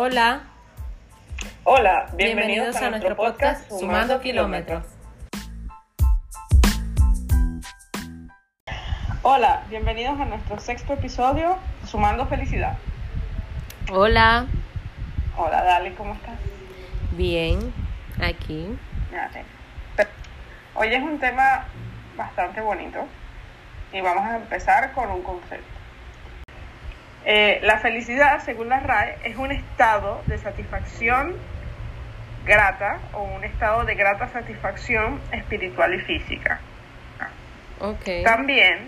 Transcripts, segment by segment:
Hola. Hola, bienvenidos, a, nuestro podcast Sumando Kilómetros. Hola, bienvenidos a nuestro sexto episodio Sumando Felicidad. Hola. Hola, Dali, ¿cómo estás? Bien, aquí. Hoy es un tema bastante bonito y vamos a empezar con un concepto. Eh, la felicidad, según la RAE, es un estado de satisfacción grata o un estado de grata satisfacción espiritual y física. Okay. También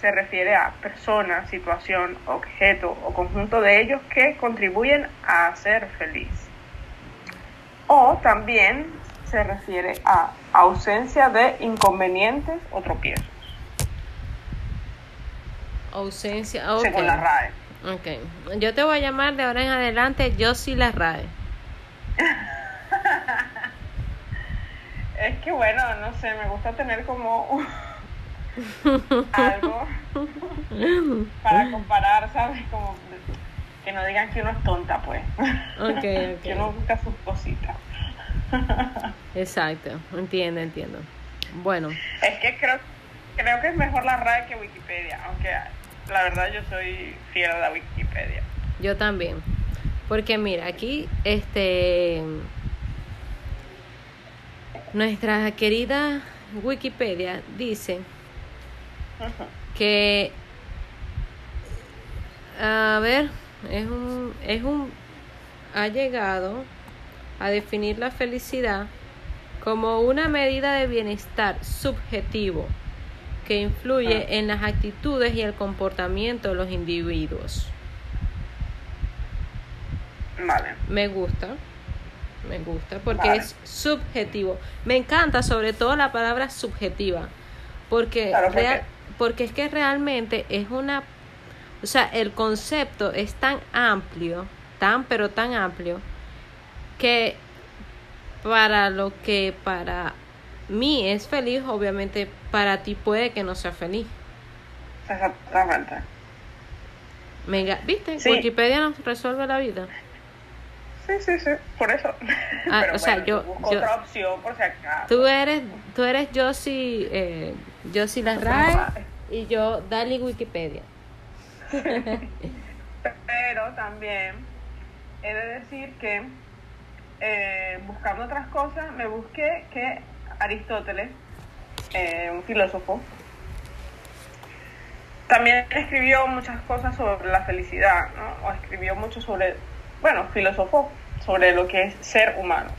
se refiere a persona, situación, objeto o conjunto de ellos que contribuyen a ser feliz. O también se refiere a ausencia de inconvenientes o tropiezos. Ausencia, okay. Según la RAE. Ok. Yo te voy a llamar de ahora en adelante yo sí la RAE. es que bueno, no sé, me gusta tener como algo para comparar, ¿sabes? Como que no digan que uno es tonta, pues. Okay, que uno busca sus cositas. Exacto, entiendo, entiendo. Bueno. Es que creo, creo que es mejor la RAE que Wikipedia, aunque la verdad yo soy fiel a la Wikipedia. Yo también. Porque mira, aquí este nuestra querida Wikipedia dice que a ver, es un es un ha llegado a definir la felicidad como una medida de bienestar subjetivo que influye Ah. en las actitudes y el comportamiento de los individuos. Vale. Me gusta, me gusta, porque Vale. es subjetivo. Me encanta sobre todo la palabra subjetiva, porque, Claro, porque- real- porque es que realmente es una, o sea, el concepto es tan amplio, tan pero tan amplio, que para lo que para mí es feliz, obviamente para ti puede que no sea feliz. Exactamente. Mega, ¿viste? Sí. Wikipedia nos resuelve la vida. Sí, sí, sí, por eso. Ah, Pero o sea, yo- busco yo- otra opción por si acaso. Tú eres, tú eres Josie, eh, Josie la RAE y yo Dali Wikipedia. Pero también he de decir que eh, buscando otras cosas, me busqué que Aristóteles, eh, un filósofo, también escribió muchas cosas sobre la felicidad, ¿no? O escribió mucho sobre, bueno, filosofó sobre lo que es ser humano.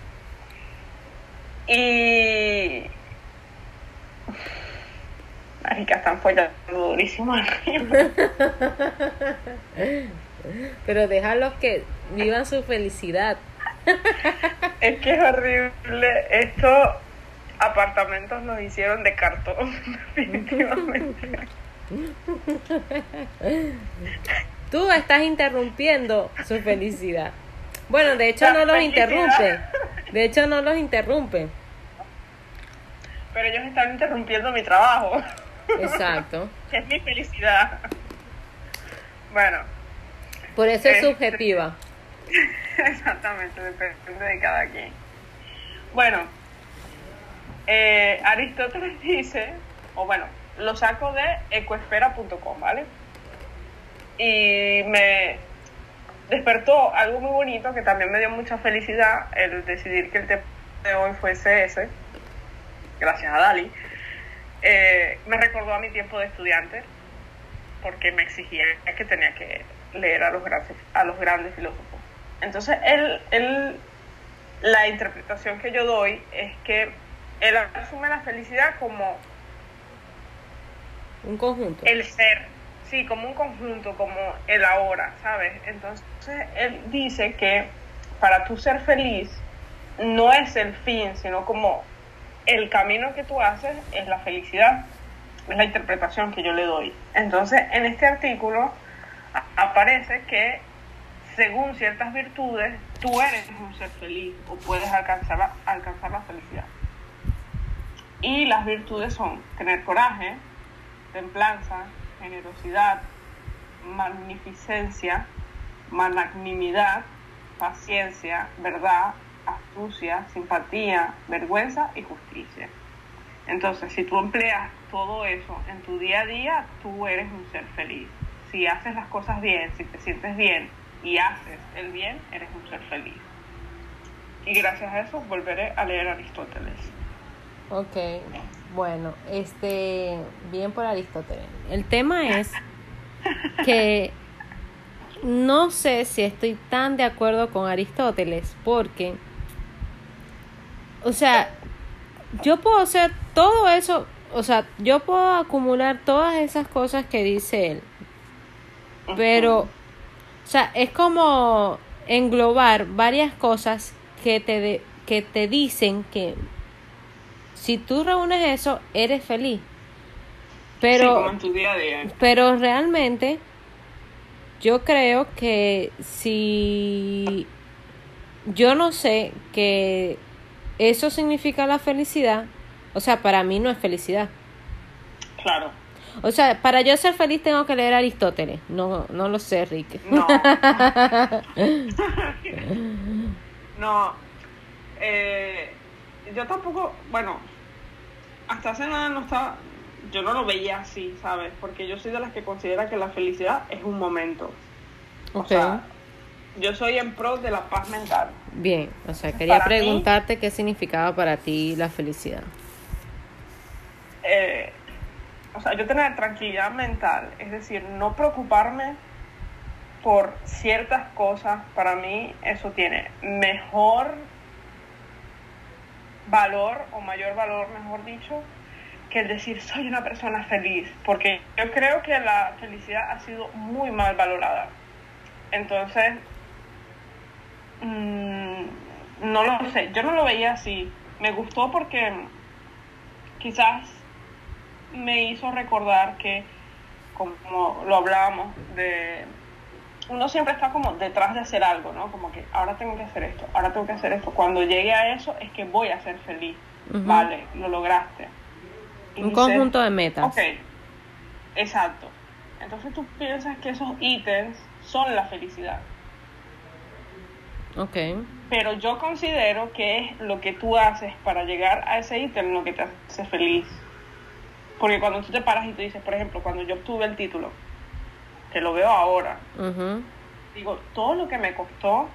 Y... Marica, están follando durísimo arriba. Pero déjalos que vivan su felicidad. Es que es horrible. Estos apartamentos los hicieron de cartón, definitivamente. Tú estás interrumpiendo su felicidad. Bueno, de hecho La no los felicidad. interrumpe. De hecho no los interrumpe. Pero ellos están interrumpiendo mi trabajo, Exacto. es mi felicidad. Bueno, Por eso es Eh. subjetiva. exactamente, depende de cada quien. Bueno, eh, Aristóteles dice, o bueno, lo saco de ecoesfera.com, ¿vale? Y me despertó algo muy bonito que también me dio mucha felicidad el decidir que el tema de hoy fuese ese, gracias a Dali. Eh, me recordó a mi tiempo de estudiante, porque me exigía que tenía que leer a los grandes, a los grandes filósofos. Entonces, él, él, la interpretación que yo doy es que él asume la felicidad como Un conjunto. el ser, sí, como un conjunto, como el ahora, ¿sabes? Entonces, él dice que para tú ser feliz no es el fin, sino como el camino que tú haces es la felicidad. Es la interpretación que yo le doy. Entonces, en este artículo aparece que según ciertas virtudes, tú eres un ser feliz o puedes alcanzar la, alcanzar la felicidad. Y las virtudes son tener coraje, templanza, generosidad, magnificencia, magnanimidad, paciencia, verdad, astucia, simpatía, vergüenza y justicia. Entonces, si tú empleas todo eso en tu día a día, tú eres un ser feliz. Si haces las cosas bien, si te sientes bien y haces el bien, eres un ser feliz. Y gracias a eso volveré a leer Aristóteles. Ok, bueno, este, bien por Aristóteles. El tema es que no sé si estoy tan de acuerdo con Aristóteles, porque, o sea, yo puedo hacer todo eso, o sea, yo puedo acumular todas esas cosas que dice él, pero, o sea, es como englobar varias cosas que te, que te dicen que si tú reúnes eso, eres feliz. Pero, en tu día a día. pero realmente yo creo que si yo no sé que eso significa la felicidad, o sea, para mí no es felicidad. Claro. O sea, para yo ser feliz tengo que leer Aristóteles. No, no lo sé, Rick. No. no. Eh, yo tampoco, bueno, hasta hace nada no estaba, yo no lo veía así, ¿sabes? Porque yo soy de las que considera que la felicidad es un momento. O sea, yo soy en pro de la paz mental. Bien, o sea, quería preguntarte qué significaba para ti la felicidad. Eh, o sea, yo tener tranquilidad mental, es decir, no preocuparme por ciertas cosas, para mí eso tiene mejor valor o mayor valor, mejor dicho, que el decir soy una persona feliz, porque yo creo que la felicidad ha sido muy mal valorada. Entonces, mmm, no lo sé, yo no lo veía así. Me gustó porque quizás me hizo recordar que, como lo hablábamos, de uno siempre está como detrás de hacer algo, ¿no? Como que ahora tengo que hacer esto, ahora tengo que hacer esto. Cuando llegue a eso es que voy a ser feliz. Vale, lo lograste. Un conjunto de metas. Ok, exacto. Entonces tú piensas que esos ítems son la felicidad. Ok. Pero yo considero que es lo que tú haces para llegar a ese ítem lo que te hace feliz. Porque cuando tú te paras y te dices, por ejemplo, cuando yo obtuve el título, que lo veo ahora, digo, todo lo que me costó,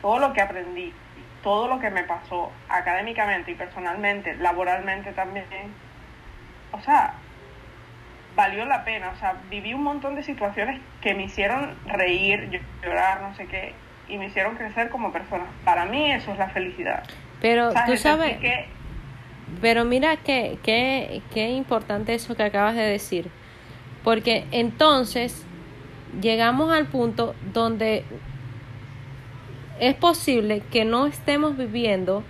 todo lo que aprendí, todo lo que me pasó académicamente y personalmente, laboralmente también, o sea, valió la pena, o sea, viví un montón de situaciones que me hicieron reír, llorar, no sé qué, y me hicieron crecer como persona. Para mí eso es la felicidad. Pero tú sabes que... Pero mira qué qué qué importante eso que acabas de decir. Porque entonces llegamos al punto donde es posible que no estemos viviendo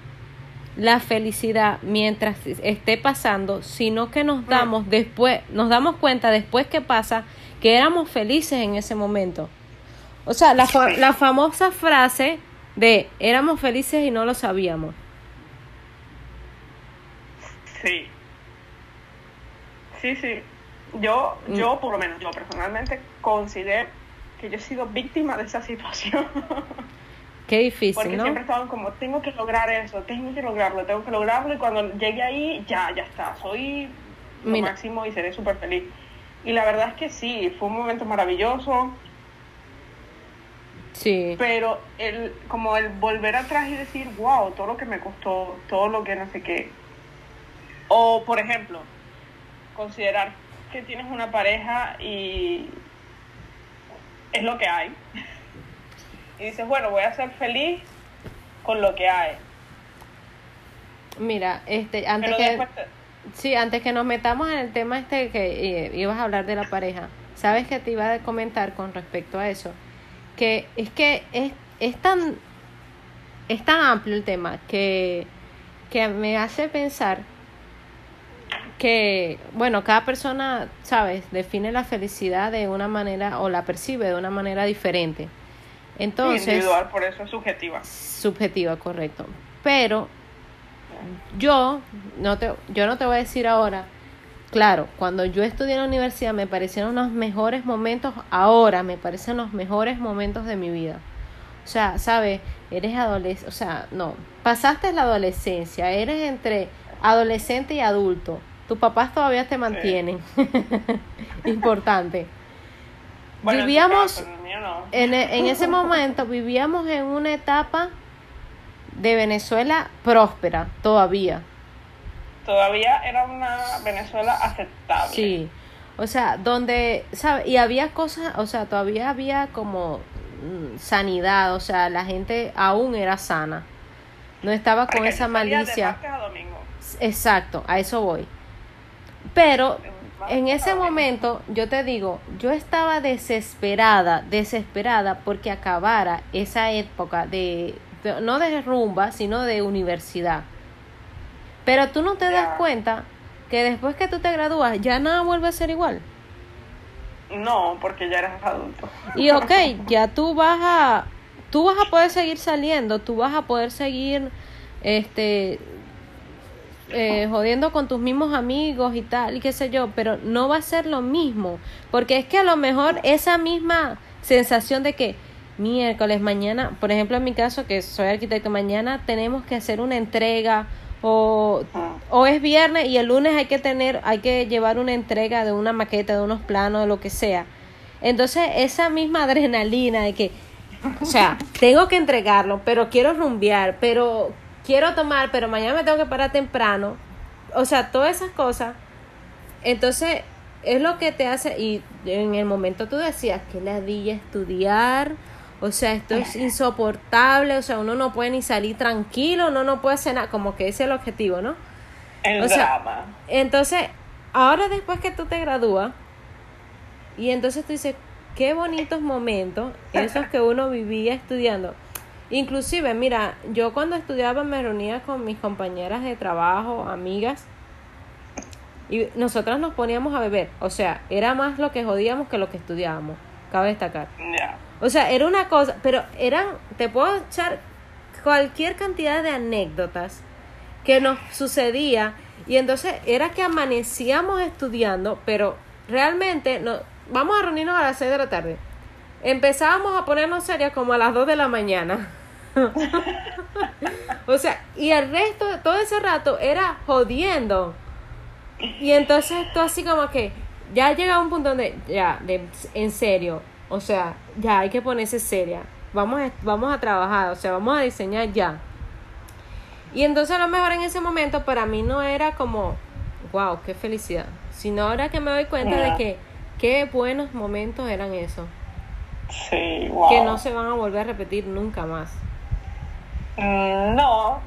la felicidad mientras esté pasando, sino que nos damos después, nos damos cuenta después que pasa que éramos felices en ese momento. O sea, la, la famosa frase de éramos felices y no lo sabíamos. Sí. Sí, sí. Yo, mm. yo por lo menos, yo personalmente considero que yo he sido víctima de esa situación. Qué difícil, Porque siempre estaban como, tengo que lograr eso, tengo que lograrlo, tengo que lograrlo, y cuando llegue ahí, ya, ya está, soy lo máximo y seré súper feliz. Y la verdad es que sí, fue un momento maravilloso. Sí. Pero el, como el volver atrás y decir, wow, todo lo que me costó, todo lo que no sé qué. O, por ejemplo, considerar que tienes una pareja y es lo que hay. Y dices, bueno, voy a ser feliz con lo que hay. Mira, este, antes que... Sí, antes que nos metamos en el tema este que eh, ibas a hablar de la pareja, sabes que te iba a comentar con respecto a eso, que es que es, es tan es tan amplio el tema que, que me hace pensar que, bueno, cada persona, ¿sabes?, define la felicidad de una manera o la percibe de una manera diferente. Entonces, individual, por eso es subjetiva. Subjetiva, correcto. Pero yo no te, yo no te voy a decir ahora, claro, cuando yo estudié en la universidad me parecieron los mejores momentos, ahora me parecen los mejores momentos de mi vida. O sea, ¿sabes? Eres adolescente, o sea, no, pasaste la adolescencia, eres entre adolescente y adulto. Tus papás todavía te mantienen. Importante. Bueno, vivíamos en no. e- en ese momento vivíamos en una etapa de Venezuela próspera todavía. Todavía era una Venezuela aceptable. Sí. O sea, donde, ¿sabes? Y había cosas, o sea, todavía había como mm, sanidad, o sea, la gente aún era sana. No estaba con esa De malicia. martes a domingo. Exacto, a eso voy. Pero en ese momento, yo te digo, yo estaba desesperada, desesperada porque acabara esa época de, de- no de rumba, sino de universidad. Pero tú no te das cuenta que después que tú te gradúas, ya nada vuelve a ser igual. No, porque ya eres adulto. Y ok, ya tú vas a, tú vas a poder seguir saliendo, tú vas a poder seguir, este, eh, jodiendo con tus mismos amigos y tal, y qué sé yo, pero no va a ser lo mismo, porque es que a lo mejor esa misma sensación de que miércoles, mañana, por ejemplo en mi caso que soy arquitecto, mañana tenemos que hacer una entrega o, Ah. o es viernes y el lunes hay que tener, hay que llevar una entrega de una maqueta, de unos planos, de lo que sea. Entonces esa misma adrenalina de que, o sea, tengo que entregarlo, pero quiero rumbear, pero quiero tomar, pero mañana me tengo que parar temprano. O sea, todas esas cosas. Entonces, es lo que te hace, y en el momento tú decías que ladilla estudiar, o sea, esto es insoportable, o sea, uno no puede ni salir tranquilo, uno no puede hacer nada, como que ese es el objetivo, ¿no? El O sea, drama. Entonces, ahora después que tú te gradúas, y entonces tú dices, qué bonitos momentos, esos que uno vivía estudiando. Inclusive, mira, yo cuando estudiaba me reunía con mis compañeras de trabajo, amigas, y nosotras nos poníamos a beber. O sea, era más lo que jodíamos que lo que estudiábamos, cabe destacar. O sea, era una cosa, pero eran, te puedo echar cualquier cantidad de anécdotas que nos sucedía y entonces era que amanecíamos estudiando, pero realmente no, vamos a reunirnos a las 6 de la tarde. Empezábamos a ponernos serias como a las 2 de la mañana. o sea, y el resto de todo ese rato era jodiendo. Y entonces tú así como que ya llega un punto donde ya, de, en serio, o sea, ya hay que ponerse seria. Vamos a, vamos a trabajar, o sea, vamos a diseñar ya. Y entonces a lo mejor en ese momento para mí no era como, wow, qué felicidad. Sino ahora que me doy cuenta de que qué buenos momentos eran esos. Sí, wow. Que no se van a volver a repetir nunca más. Mm, No,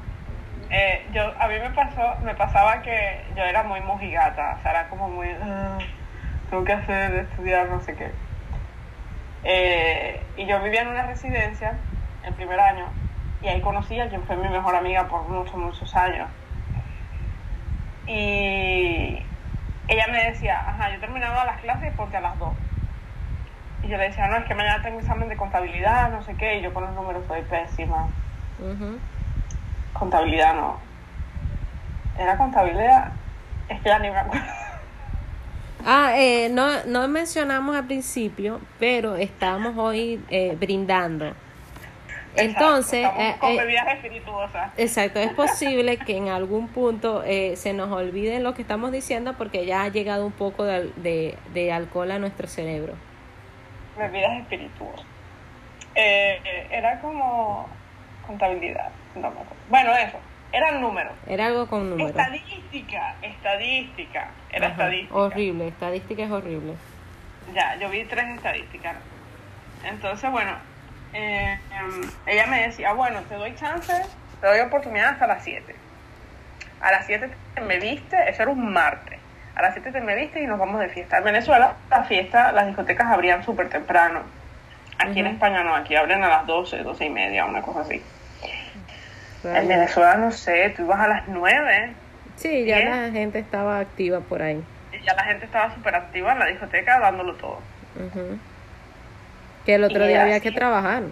eh, yo a mí me pasó, me pasaba que yo era muy mojigata, o sea, era como muy, "Ah, tengo que hacer, estudiar, no sé qué. Eh, y yo vivía en una residencia el primer año y ahí conocí a quien fue mi mejor amiga por muchos, muchos años. Y ella me decía, ajá, yo terminaba las clases porque a las 2. Y yo le decía, no, es que mañana tengo examen de contabilidad, no sé qué, y yo con los números soy pésima. Contabilidad no. ¿Era contabilidad? Es que ya ni me acuerdo. Ah, eh, no, no mencionamos al principio, pero estamos hoy eh, brindando. Entonces, Exacto, eh, con eh, bebidas espirituosas. exacto, es posible que en algún punto eh, se nos olvide lo que estamos diciendo porque ya ha llegado un poco de, de, de alcohol a nuestro cerebro. Bebidas espirituosas. Eh, eh, era como contabilidad. No me acuerdo. Bueno, eso. Eran números. Era algo con números. Estadística. Estadística. Era Ajá, estadística. Horrible, estadística es horrible. Ya, yo vi tres estadísticas. Entonces, bueno, eh, em, ella me decía, bueno, te doy chance, te doy oportunidad hasta las 7. A las 7 te me viste, eso era un martes. A las 7 te me viste y nos vamos de fiesta. En Venezuela, la fiesta, las discotecas abrían súper temprano. Aquí en. España no, aquí abren a las 12, 12 y media, una cosa así. En. Venezuela, no sé, tú ibas a las 9 Sí, ya la gente estaba activa por ahí. y ya la gente estaba súper activa en la discoteca dándolo todo. Que el otro Y día había así. que trabajar.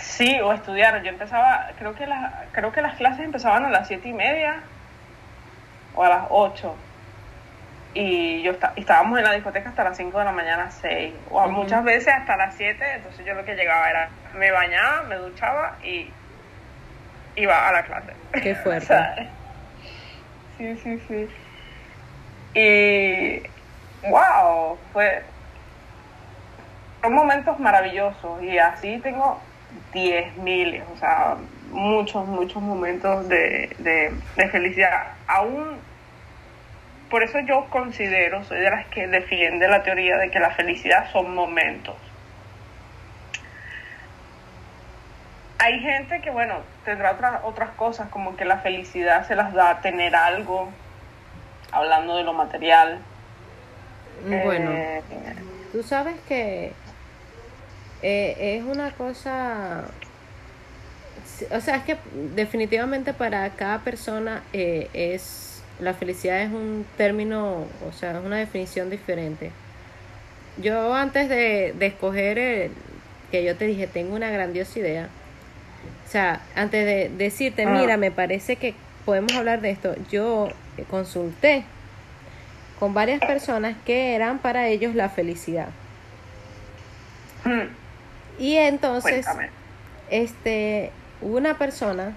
Sí, o estudiar. Yo empezaba, creo que, las, creo que las clases empezaban a las siete y media o a las 8. y yo está, estábamos en la discoteca hasta las 5 de la mañana, 6, o muchas veces hasta las 7, entonces yo lo que llegaba era, me bañaba, me duchaba y iba a la clase. Qué fuerte. sí, sí, sí. Y, wow, fue, son momentos maravillosos y así tengo 10.000, o sea, muchos, muchos momentos de, de, de felicidad. Aún por eso yo considero, soy de las que defiende la teoría de que la felicidad son momentos. Hay gente que, bueno, tendrá otras, otras cosas, como que la felicidad se las da tener algo, hablando de lo material. Bueno, eh, tú sabes que eh, es una cosa, o sea, es que definitivamente para cada persona eh, es la felicidad es un término, o sea, es una definición diferente. Yo antes de, escoger el, que yo te dije, tengo una grandiosa idea, o sea, antes de decirte, ah. mira, me parece que podemos hablar de esto, yo consulté con varias personas que eran para ellos la felicidad. Hmm. Y entonces, este, una persona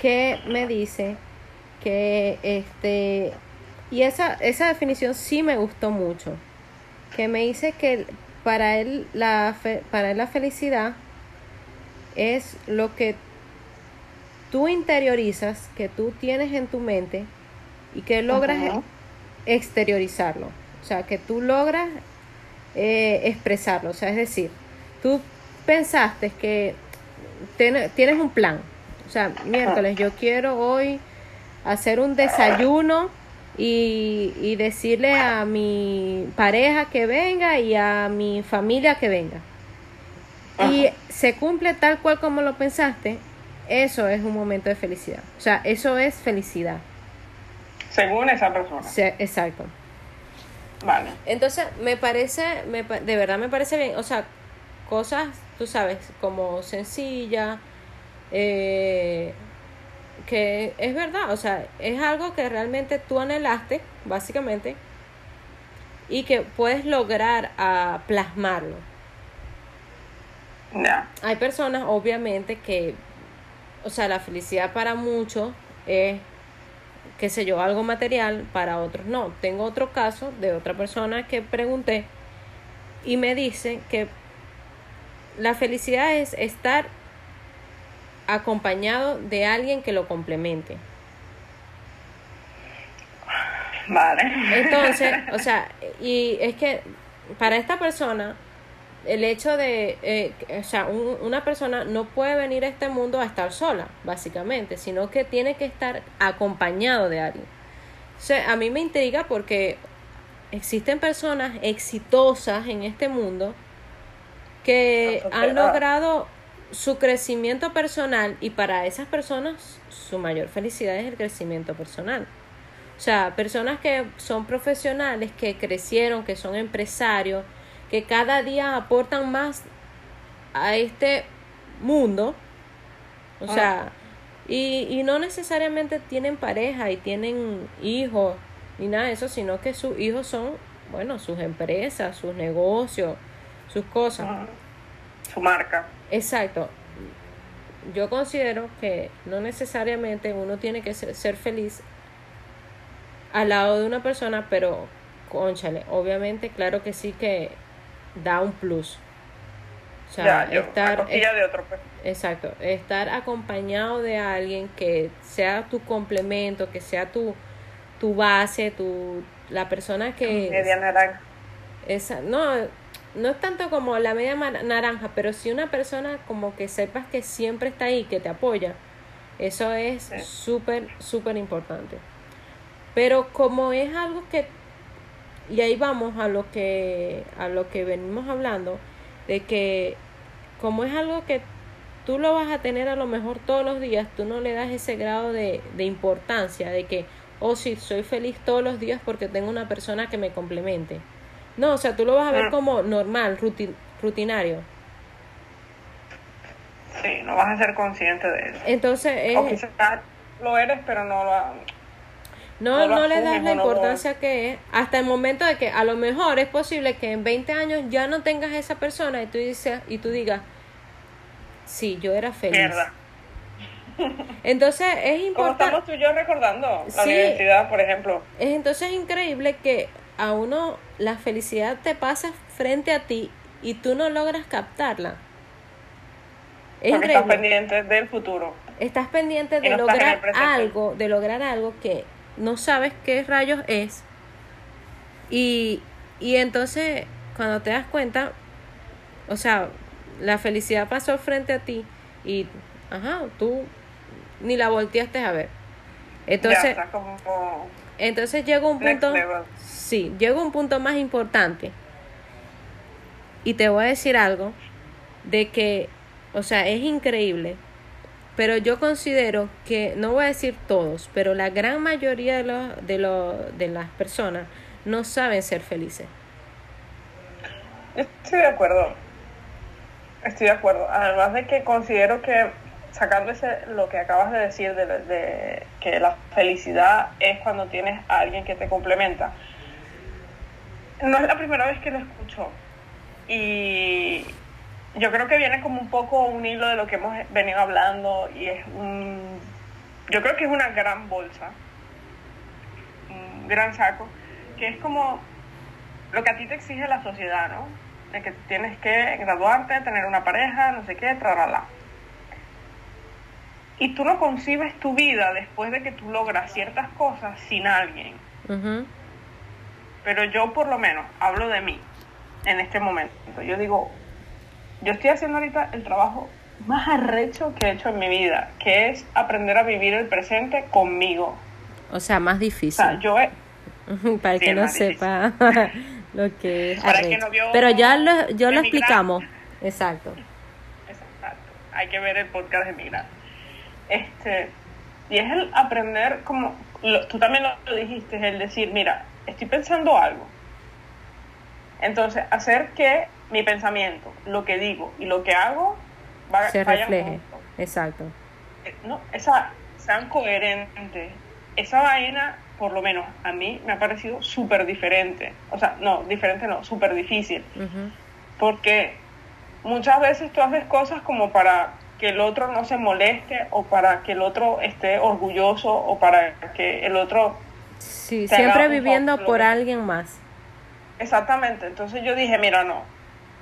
que me dice que este y esa esa definición sí me gustó mucho que me dice que para él la para él la felicidad es lo que tú interiorizas que tú tienes en tu mente y que logras exteriorizarlo. O sea que tú logras eh, expresarlo. O sea es decir tú pensaste que tienes un plan. O sea miércoles yo quiero hoy hacer un desayuno y, decirle a mi pareja que venga y a mi familia que venga. Y se cumple tal cual como lo pensaste, eso es un momento de felicidad. O sea, eso es felicidad. Según esa persona. exacto. Vale. Entonces, me parece, me, de verdad me parece bien. O sea, cosas, tú sabes, como sencilla, eh, que es verdad, o sea, es algo que realmente tú anhelaste, básicamente, y que puedes lograr a plasmarlo. Hay personas, obviamente, que, o sea, la felicidad para muchos es, qué sé yo, algo material, para otros no. Tengo otro caso de otra persona que pregunté y me dice que la felicidad es estar acompañado de alguien que lo complemente. Vale. Entonces, o sea, y es que para esta persona, el hecho de, eh, o sea, una persona no puede venir a este mundo a estar sola, básicamente, sino que tiene que estar acompañado de alguien. O sea, a mí me intriga porque existen personas exitosas en este mundo que han logrado su crecimiento personal y para esas personas su mayor felicidad es el crecimiento personal. O sea, personas que son profesionales, que crecieron, que son empresarios, que cada día aportan más a este mundo. O sea, y, y no necesariamente tienen pareja y tienen hijos ni nada de eso, sino que sus hijos son, bueno, sus empresas, sus negocios, sus cosas. Su marca. Exacto. Yo considero que no necesariamente uno tiene que ser, feliz al lado de una persona, pero conchale, obviamente, claro que sí que da un plus. O sea, estar de otro pues. exacto, estar acompañado de alguien que sea tu complemento, que sea tu tu base, tu la persona que media naranja. Esa, no, no es tanto como la media naranja, pero si una persona como que sepas que siempre está ahí, que te apoya, eso es súper, súper importante. Pero como es algo que, y ahí vamos a lo que, a lo que venimos hablando, de que como es algo que tú lo vas a tener a lo mejor todos los días, tú no le das ese grado de, de importancia, de que, oh sí, soy feliz todos los días porque tengo una persona que me complemente no, o sea, tú lo vas a ver ah. como normal, rutinario. Sí, no vas a ser consciente de eso. Entonces O quizás lo eres, pero no lo... No, no le das la no importancia que es, hasta el momento de que a lo mejor es posible que en 20 años ya no tengas esa persona y tú dices y tú digas, sí, yo era feliz. Mierda. Entonces es importante, estamos tú y yo recordando la Sí. universidad, por ejemplo. es entonces increíble que a uno la felicidad te pasa frente a ti y tú no logras captarla. Es Porque estás pendiente del futuro. estás pendiente de no lograr algo, de lograr algo que no sabes qué rayos es. Y, y entonces, cuando te das cuenta, o sea, la felicidad pasó frente a ti y, ajá, tú ni la volteaste a ver. ya Entonces, como entonces llega un punto, sí, llega un punto más importante. Y te voy a decir algo de que, o sea, es increíble, pero yo considero que, no voy a decir todos, pero la gran mayoría de, los, de, los, de las personas no saben ser felices. Estoy de acuerdo. Estoy de acuerdo. Además de que considero que sacando ese, lo que acabas de decir de, de que la felicidad es cuando tienes a alguien que te complementa. No es la primera vez que lo escucho. Y yo creo que viene como un poco un hilo de lo que hemos venido hablando y es un... Yo creo que es una gran bolsa, un gran saco, que es como lo que a ti te exige la sociedad, ¿no? De que tienes que graduarte, tener una pareja, no sé qué, tralala. Y tú no concibes tu vida después de que tú logras ciertas cosas sin alguien. Pero yo por lo menos hablo de mí en este momento. Yo digo, yo estoy haciendo ahorita el trabajo más arrecho que he hecho en mi vida, que es aprender a vivir el presente conmigo. O sea, más O difícil. sea, yo he, Para Sí, que no sepa lo que es Para que no vio Pero ya lo, yo lo explicamos. Exacto. Exacto. Hay que ver el podcast de Migrar. Este, y es el aprender, como lo- tú también lo, lo dijiste, es el decir, mira, estoy pensando algo. Entonces, hacer que mi pensamiento, lo que digo y lo que hago va, Se refleje. Exacto. Eh, No, esa, sean coherentes. Esa vaina, por lo menos a mí, me ha parecido súper diferente. O sea, no, diferente no, súper difícil porque muchas veces tú haces cosas como para que el otro no se moleste o para que el otro esté orgulloso o para que el otro Sí, siempre viviendo por alguien más. exactamente entonces yo dije mira no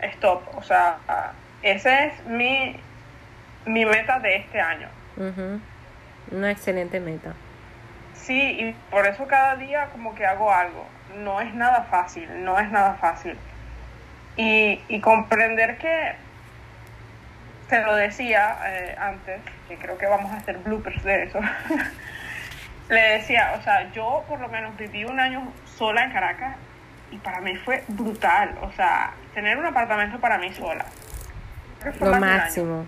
stop o sea ese es mi mi meta de este año Ujú. Una excelente meta. sí y por eso cada día como que hago algo no es nada fácil no es nada fácil y, y comprender que te lo decía eh, antes, que creo que vamos a hacer bloopers de eso. Le decía, o sea, yo por lo menos viví un año sola en Caracas y para mí fue brutal. O sea, tener un apartamento para mí sola. Lo más máximo.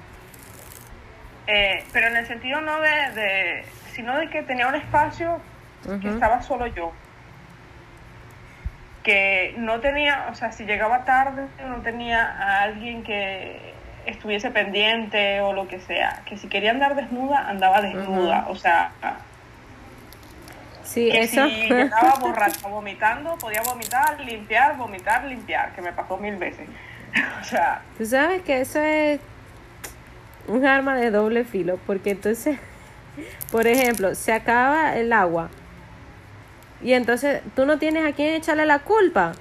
Eh, pero en el sentido no de, de, sino de que tenía un espacio que estaba solo yo. Que no tenía, o sea, si llegaba tarde, no tenía a alguien que estuviese pendiente o lo que sea. Que si quería andar desnuda, andaba desnuda. O sea, Sí, que eso. si llegaba borracha vomitando, podía vomitar, limpiar, vomitar, limpiar, que me pasó mil veces. o sea, Tú sabes que eso es un arma de doble filo, porque entonces, por ejemplo, se acaba el agua y entonces tú no tienes a quién echarle la culpa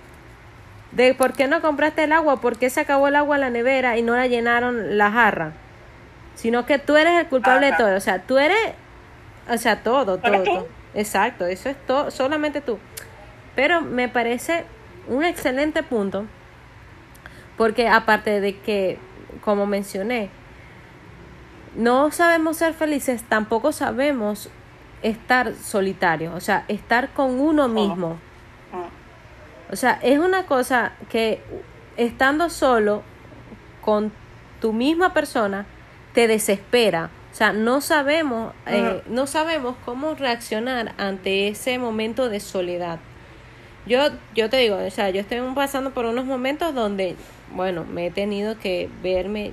de por qué no compraste el agua, por qué se acabó el agua en la nevera y no la llenaron la jarra, sino que tú eres el culpable de todo, o sea, tú eres, o sea, todo, todo, todo. Exacto, eso es todo, solamente tú. Pero me parece un excelente punto porque aparte de que, como mencioné, no sabemos ser felices, tampoco sabemos estar solitarios, o sea, estar con uno mismo. mm, O sea, es una cosa que estando solo con tu misma persona te desespera. O sea, no sabemos, eh, no sabemos cómo reaccionar ante ese momento de soledad. Yo, yo te digo, o sea, yo estoy pasando por unos momentos donde, bueno, me he tenido que verme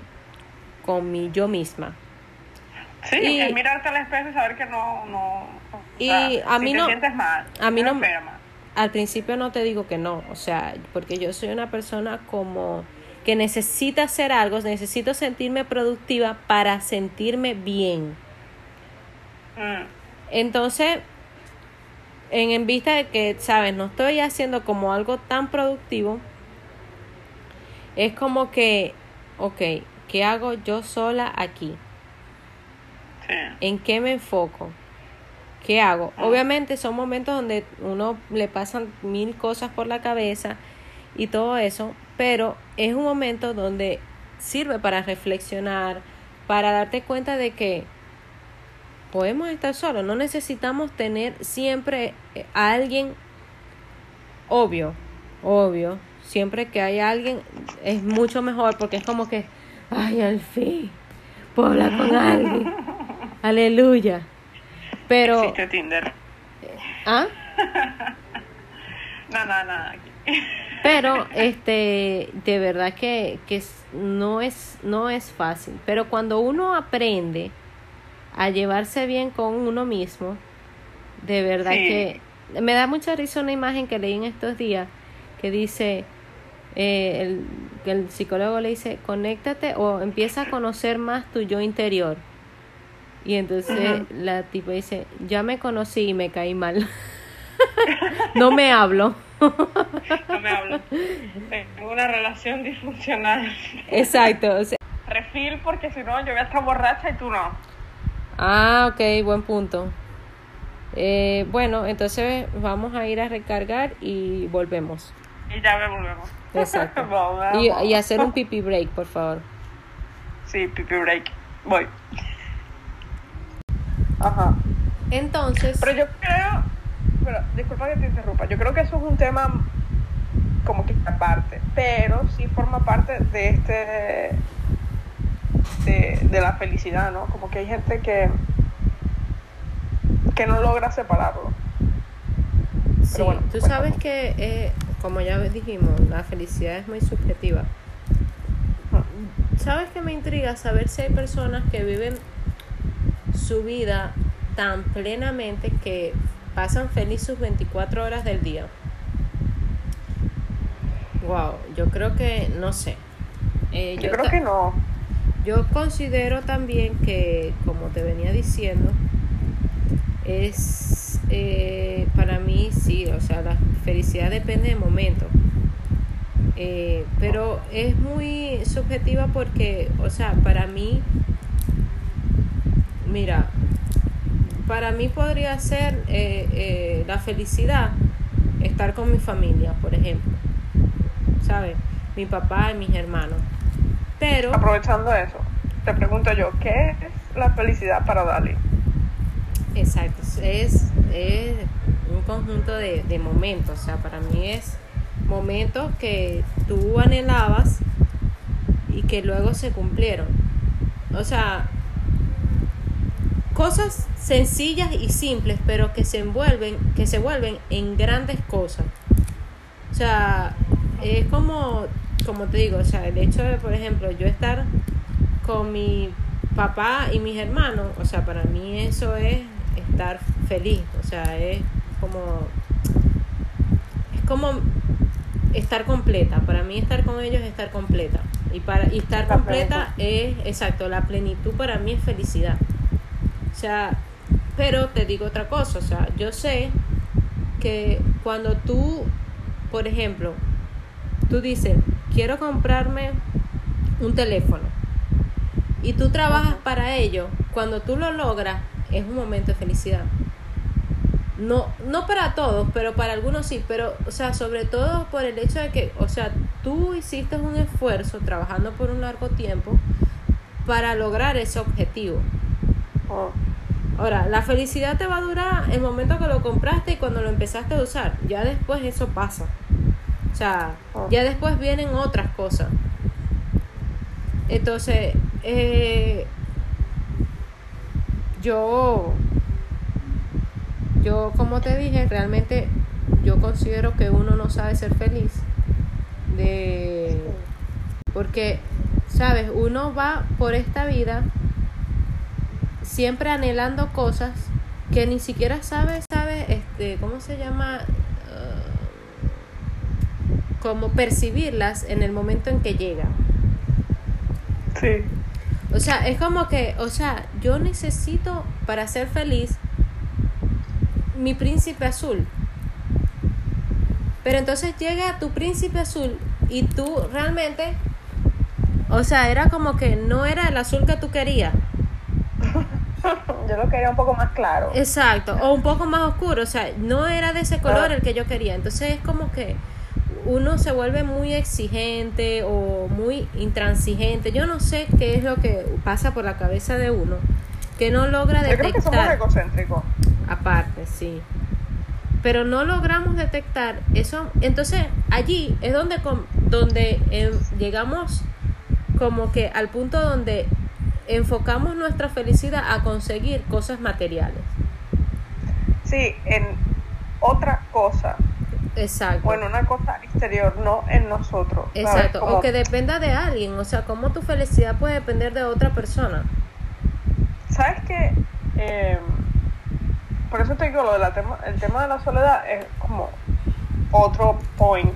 con mi yo misma. Sí, Y- es mirarte al espejo y saber que no... no Y sea, a si mí te no- sientes mal, a mí no- enferma. al principio no te digo que no, o sea, porque yo soy una persona como que necesita hacer algo, necesito sentirme productiva para sentirme bien. Mm, Entonces, en, en vista de que, sabes, no estoy haciendo como algo tan productivo, es como que, ok, ¿qué hago yo sola aquí? ¿En qué me enfoco? ¿Qué hago? Ah. Obviamente son momentos donde uno le pasan mil cosas por la cabeza y todo eso, pero es un momento donde sirve para reflexionar, para darte cuenta de que podemos estar solos, no necesitamos tener siempre eh, a alguien obvio, obvio, siempre que hay alguien es mucho mejor porque es como que, ay, al fin, puedo hablar con alguien, aleluya. Pero, Existe Tinder. ¿ah? No, no, nada. Pero este de verdad que, que no es no es fácil, pero cuando uno aprende a llevarse bien con uno mismo, de verdad Sí. que me da mucha risa una imagen que leí en estos días que dice eh, el, que el psicólogo le dice conéctate o empieza a conocer más tu yo interior y entonces la tipa dice ya me conocí y me caí mal no me hablo No me hablo. Tengo una relación disfuncional. Exacto. o sea- Refil porque si no yo voy a estar borracha y tú no. ah, ok, buen punto. Eh, bueno, entonces vamos a ir a recargar y volvemos. Y ya me volvemos. Exacto. Y, y hacer un pipi break, por favor. Sí, pipi break. Voy. Ajá. Entonces, Pero yo creo, pero disculpa que te interrumpa, yo creo que eso es un tema como que aparte, pero sí forma parte de este, de, de la felicidad, ¿no? Como que hay gente que, que no logra separarlo. sí, bueno, tú cuéntame. sabes que, eh, como ya dijimos, la felicidad es muy subjetiva. ¿Sabes que me intriga saber si hay personas que viven su vida tan plenamente que pasan feliz sus 24 horas del día? Wow, yo creo que, no sé. Eh, Yo creo que no. Yo considero también que, como te venía diciendo, es eh, para mí sí, o sea, la felicidad depende de momento. Eh, pero es muy subjetiva porque, o sea, para mí, mira, para mí podría ser eh, eh, la felicidad estar con mi familia, por ejemplo, ¿sabes? Mi papá y mis hermanos. Pero... Aprovechando eso, te pregunto yo, ¿qué es la felicidad para Dali? Exacto, es, es un conjunto de, de momentos, o sea, para mí es momentos que tú anhelabas y que luego se cumplieron. O sea, cosas sencillas y simples, pero que se envuelven, que se vuelven en grandes cosas. O sea, es como, como te digo, o sea, el hecho de, por ejemplo, yo estar con mi papá y mis hermanos, o sea, para mí eso es estar feliz, o sea, es como es como estar completa, para mí estar con ellos es estar completa y para y estar completa es exacto, la plenitud para mí es felicidad. O sea, pero te digo otra cosa, o sea, yo sé que cuando tú, por ejemplo, tú dices, quiero comprarme un teléfono y tú trabajas para ello, cuando tú lo logras, es un momento de felicidad. No, no para todos, pero para algunos sí, pero, o sea, sobre todo por el hecho de que, o sea, tú hiciste un esfuerzo trabajando por un largo tiempo para lograr ese objetivo. Oh, Ahora, la felicidad te va a durar el momento que lo compraste y cuando lo empezaste a usar. Ya después eso pasa. O sea, Oh. ya después vienen otras cosas. Entonces, eh, yo, yo como te dije, realmente yo considero que uno no sabe ser feliz. De, porque, sabes, uno va por esta vida siempre anhelando cosas que ni siquiera sabes, sabes, este, ¿cómo se llama? Uh, como percibirlas en el momento en que llegan. Sí. O sea, es como que, o sea, yo necesito para ser feliz mi príncipe azul. Pero entonces llega tu príncipe azul y tú realmente, o sea, era como que no era el azul que tú querías. yo lo quería un poco más claro. Exacto, o un poco más oscuro, o sea, no era de ese color el que yo quería. Entonces es como que uno se vuelve muy exigente o muy intransigente. Yo no sé qué es lo que pasa por la cabeza de uno, que no logra detectar. Yo creo que somos egocéntricos. Aparte, sí. Pero no logramos detectar eso. Entonces, allí es donde, donde eh, llegamos como que al punto donde enfocamos nuestra felicidad a conseguir cosas materiales. Sí, en otra cosa. Exacto. Bueno, una cosa exterior, no en nosotros. Exacto, o que dependa de alguien, o sea, cómo tu felicidad puede depender de otra persona. ¿Sabes qué? Eh, por eso te digo, lo de tema, el tema de la soledad es como otro point,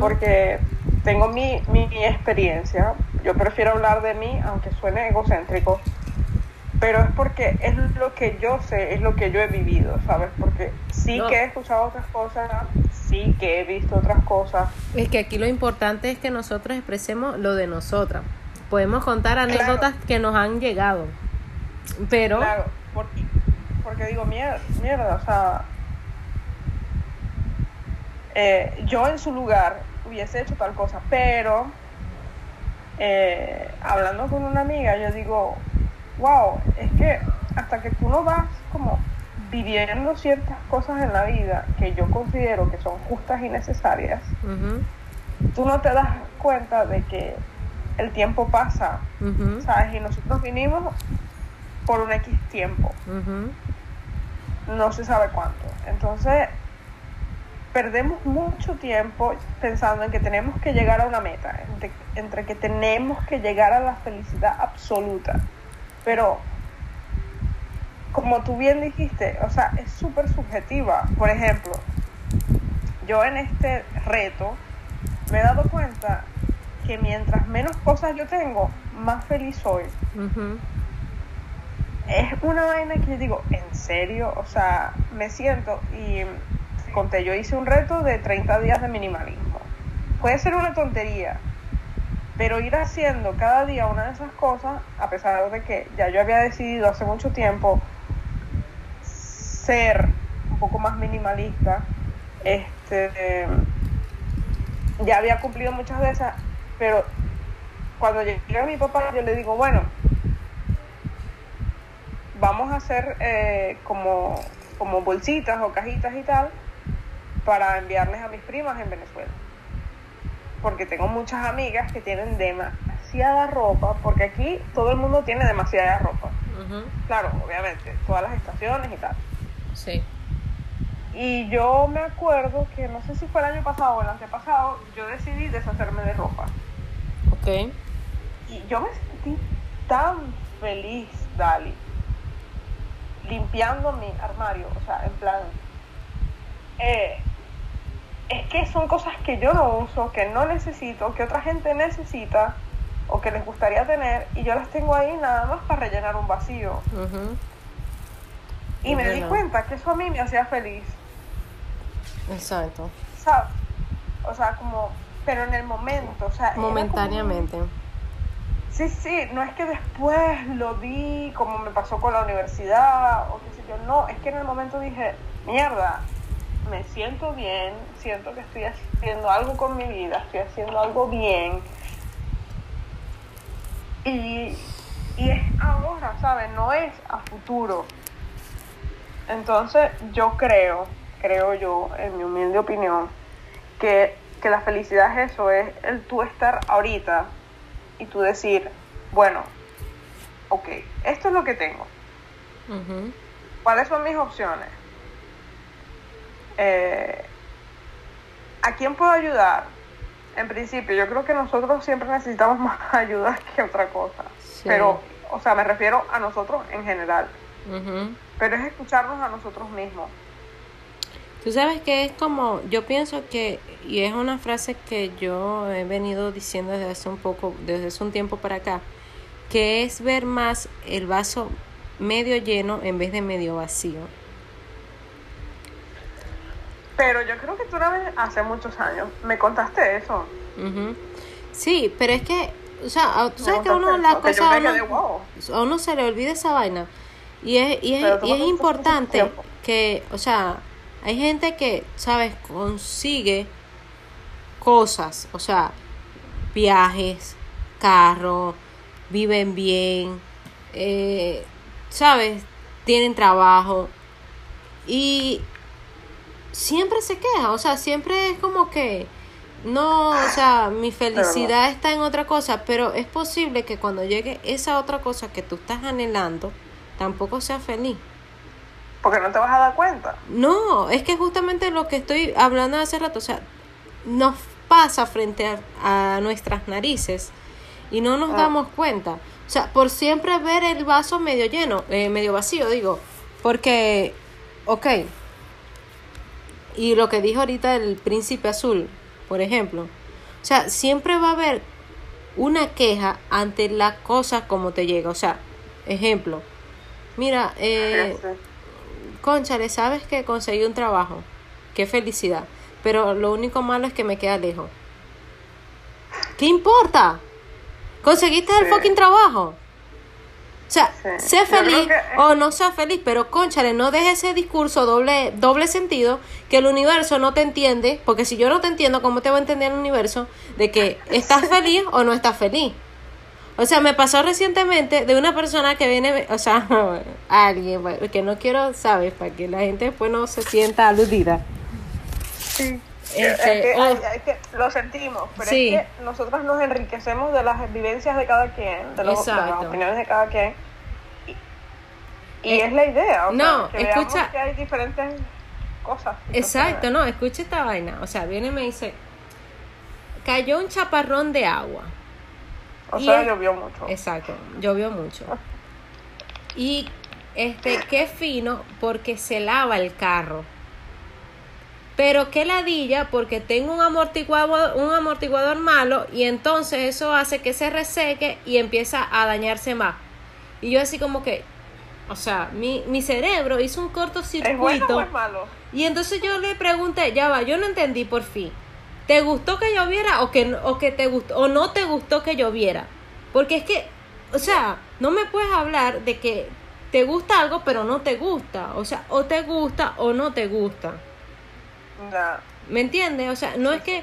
porque tengo mi, mi, experiencia, yo prefiero hablar de mí, aunque suene egocéntrico, pero es porque es lo que yo sé, es lo que yo he vivido, ¿sabes? Porque sí que he escuchado otras cosas, sí que he visto otras cosas. Es que aquí lo importante es que nosotros expresemos lo de nosotras. Podemos contar anécdotas que nos han llegado, pero... Claro, porque porque digo, mierda, mierda o sea, eh, yo en su lugar hubiese hecho tal cosa, pero eh, hablando con una amiga, yo digo, wow, es que hasta que tú no vas como viviendo ciertas cosas en la vida que yo considero que son justas y necesarias, tú no te das cuenta de que el tiempo pasa, ¿sabes? Y nosotros vinimos por un X tiempo no se sabe cuánto. Entonces, perdemos mucho tiempo pensando en que tenemos que llegar a una meta, entre, que tenemos que llegar a la felicidad absoluta. Pero, como tú bien dijiste, o sea, es súper subjetiva. Por ejemplo, yo en este reto me he dado cuenta que mientras menos cosas yo tengo, más feliz soy es una vaina que yo digo, ¿en serio? O sea, me siento y conté, yo hice un reto de 30 días de minimalismo. Puede ser una tontería, pero ir haciendo cada día una de esas cosas, a pesar de que ya yo había decidido hace mucho tiempo ser un poco más minimalista, este, ya había cumplido muchas de esas, pero cuando llegué a mi papá yo le digo, bueno, vamos a hacer eh, como, como bolsitas o cajitas y tal para enviarles a mis primas en Venezuela. Porque tengo muchas amigas que tienen demasiada ropa, porque aquí todo el mundo tiene demasiada ropa. Claro, obviamente, todas las estaciones y tal. Sí. Y yo me acuerdo que no sé si fue el año pasado o el antepasado, yo decidí deshacerme de ropa. Ok. Y yo me sentí tan feliz, Dali limpiando mi armario, o sea, en plan, eh, es que son cosas que yo no uso, que no necesito, que otra gente necesita o que les gustaría tener y yo las tengo ahí nada más para rellenar un vacío. Y me di cuenta que eso a mí me hacía feliz. Exacto. ¿Sabes? O sea, como, pero en el momento, o sea... Momentáneamente. Sí, sí, no es que después lo vi como me pasó con la universidad o qué sé yo, no, es que en el momento dije, mierda, me siento bien, siento que estoy haciendo algo con mi vida, estoy haciendo algo bien. Y, y es ahora, ¿sabes? No es a futuro. Entonces yo creo, creo yo, en mi humilde opinión, que, que la felicidad es eso, es el tú estar ahorita y tú decir, bueno, ok, esto es lo que tengo. ¿Cuáles son mis opciones? Eh, ¿A quién puedo ayudar? En principio, yo creo que nosotros siempre necesitamos más ayuda que otra cosa. Pero o sea, me refiero a nosotros en general, Ujú. pero es escucharnos a nosotros mismos. Tú sabes que es como, yo pienso que, y es una frase que yo he venido diciendo desde hace un poco, desde hace un tiempo para acá, que es ver más el vaso medio lleno en vez de medio vacío. Pero yo creo que tú una vez, hace muchos años, me contaste eso. Sí, pero es que, o sea, tú sabes que uno las cosas, wow. a uno se le olvida esa vaina. Y es, y es, y es importante que, o sea, hay gente que, ¿sabes? Consigue cosas, o sea, viajes, carro, viven bien, eh, ¿sabes? Tienen trabajo y siempre se queja, o sea, siempre es como que no, o sea, mi felicidad está en otra cosa, pero es posible que cuando llegue esa otra cosa que tú estás anhelando, tampoco sea feliz. Porque no te vas a dar cuenta. No, es que justamente lo que estoy hablando hace rato, o sea, nos pasa frente a, a nuestras narices y no nos Ah. damos cuenta. O sea, por siempre ver el vaso medio lleno, eh, medio vacío, digo, porque, ok, y lo que dijo ahorita el príncipe azul, por ejemplo, o sea, siempre va a haber una queja ante la cosa como te llega. O sea, ejemplo, mira, eh. Conchale, sabes que conseguí un trabajo. Qué felicidad. Pero lo único malo es que me queda lejos. ¿Qué importa? Conseguiste el fucking trabajo. O sea, Sí. creo feliz que- o no sea feliz, pero conchale, no dejes ese discurso doble, doble sentido que el universo no te entiende, porque si yo no te entiendo, ¿cómo te va a entender el universo de que estás feliz o no estás feliz? O sea, me pasó recientemente de una persona que viene, o sea, alguien, que no quiero, ¿sabes? Para que la gente después no se sienta aludida. Sí. Este, es, que, oh. hay- hay que- lo sentimos, pero Sí. es que nosotros nos enriquecemos de las vivencias de cada quien, de, los- de las opiniones de cada quien. Y, y es la idea, o no, sea, que escucha- que hay diferentes cosas. Exacto, no, escucha esta vaina. O sea, viene y me dice, cayó un chaparrón de agua. O Y sea, es- llovió mucho. Exacto, llovió mucho. Y este, qué fino porque se lava el carro. Pero qué ladilla porque tengo un amortiguador, un amortiguador malo y entonces eso hace que se reseque y empieza a dañarse más. Y yo así como que, o sea, mi, mi cerebro hizo un ¿Es bueno cortocircuito. o es malo? Y entonces yo le pregunté, ya va, yo no entendí por fin. ¿Te gustó que lloviera o que, o que te gustó o no te gustó que lloviera? Porque es que, o sea, no me puedes hablar de que te gusta algo pero no te gusta. O sea, o te gusta o no te gusta. ¿Me entiendes? O sea, no es que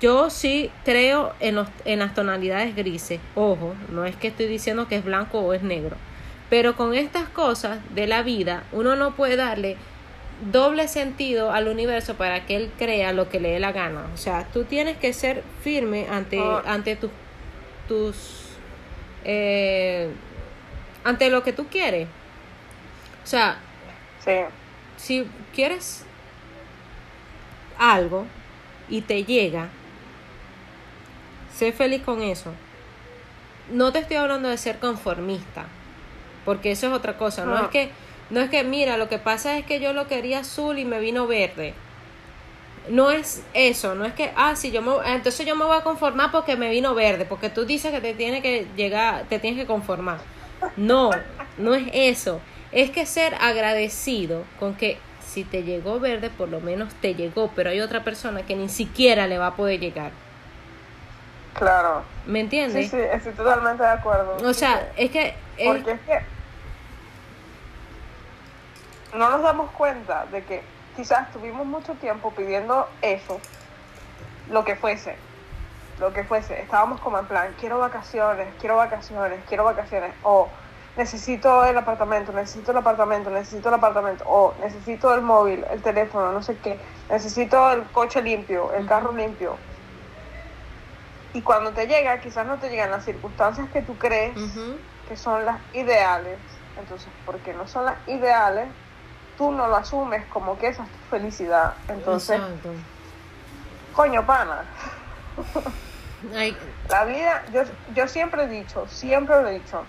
yo sí creo en, los, en las tonalidades grises. Ojo, no es que estoy diciendo que es blanco o es negro. Pero con estas cosas de la vida, uno no puede darle doble sentido al universo para que él crea lo que le dé la gana. O sea, tú tienes que ser firme ante, Ah. ante tus, tus eh, ante lo que tú quieres. O sea, Sí. si quieres algo y te llega, sé feliz con eso. No te estoy hablando de ser conformista, porque eso es otra cosa. No Ah. es que, no es que, mira, lo que pasa es que yo lo quería azul y me vino verde. No es eso, no es que, ah, sí, yo me, entonces yo me voy a conformar porque me vino verde, porque tú dices que te tiene que llegar, te tienes que conformar. No, no es eso. Es que ser agradecido con que si te llegó verde, por lo menos te llegó, pero hay otra persona que ni siquiera le va a poder llegar. Claro. ¿Me entiendes? Sí, sí, estoy totalmente de acuerdo. O sea, es que... es- Porque es que no nos damos cuenta de que quizás tuvimos mucho tiempo pidiendo eso, lo que fuese, lo que fuese. Estábamos como en plan, quiero vacaciones, quiero vacaciones, quiero vacaciones, o necesito el apartamento, necesito el apartamento, necesito el apartamento, o necesito el móvil, el teléfono, no sé qué, necesito el coche limpio, el carro limpio. Y cuando te llega, quizás no te llegan las circunstancias que tú crees que son las ideales. Entonces, porque no son las ideales, tú no lo asumes como que esa es tu felicidad. Entonces, Exacto. coño, pana. La vida, yo, yo siempre he dicho, siempre lo he dicho,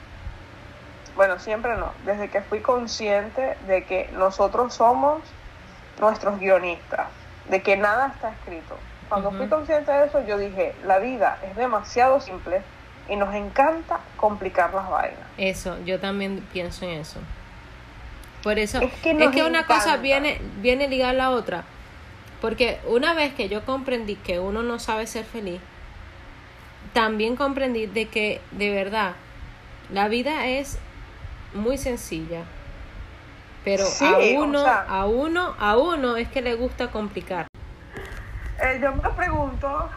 bueno, siempre no, desde que fui consciente de que nosotros somos nuestros guionistas, de que nada está escrito. Cuando fui consciente de eso, yo dije, la vida es demasiado simple y nos encanta complicar las vainas. Eso, yo también pienso en eso. Por eso, Es es que que, nos una cosa viene, viene ligada a la otra. Porque una vez que yo comprendí que uno no sabe ser feliz, también comprendí de que de verdad la vida es muy sencilla. Pero Sí, a o uno, sea- a uno, a uno es que le gusta complicar. Eh, yo me pregunto...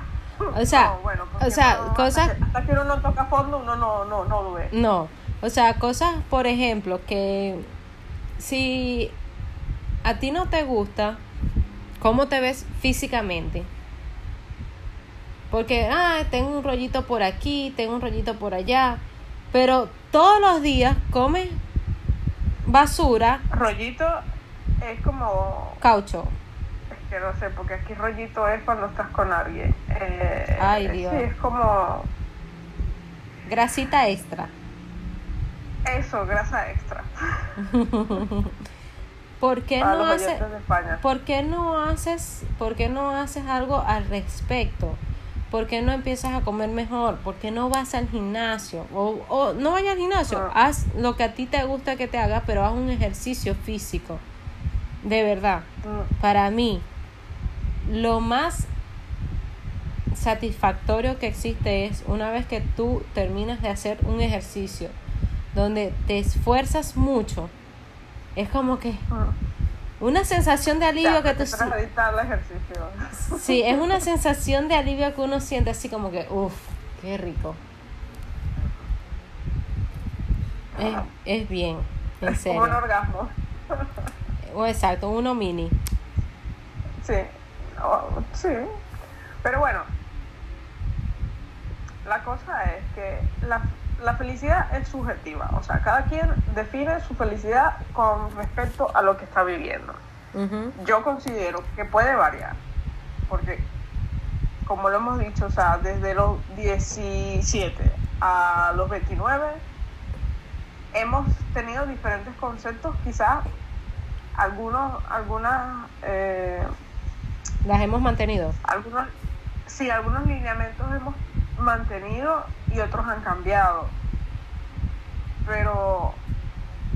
O sea, no, bueno, o sea, no, cosas- Hasta que, hasta que uno no toca fondo, uno no, no, no lo ve. No, o sea, cosas, por ejemplo, que si a ti no te gusta cómo te ves físicamente, porque, ah, tengo un rollito por aquí, tengo un rollito por allá, pero todos los días comes basura, Rollito es como... caucho. Es que no sé, porque aquí rollito es cuando estás con alguien. Eh, Ay, Dios. Sí, es como... Grasita extra. Eso, grasa extra. ¿Por qué no España. ¿Por qué no haces, por qué no haces algo al respecto? ¿Por qué no empiezas a comer mejor? ¿Por qué no vas al gimnasio? O, o no vayas al gimnasio, Ah. haz lo que a ti te gusta que te hagas, pero haz un ejercicio físico. De verdad, Mm, para mí, lo más satisfactorio que existe es una vez que tú terminas de hacer un ejercicio donde te esfuerzas mucho, es como que mm. Una sensación de alivio Ya, que tú ejercicio. Sí, es una sensación de alivio que uno siente así como que, uff, qué rico. Es, es bien, en Es como un serio. orgasmo. O exacto, uno mini. Sí, Oh, sí. Pero bueno, la cosa es que la, la felicidad es subjetiva. O sea, cada quien define su felicidad con respecto a lo que está viviendo. Yo considero que puede variar. Porque, como lo hemos dicho, o sea, desde los 17 a los 29, hemos tenido diferentes conceptos, quizás algunos, algunas, eh, Las hemos mantenido. algunos, sí, algunos lineamientos hemos mantenido y otros han cambiado. Pero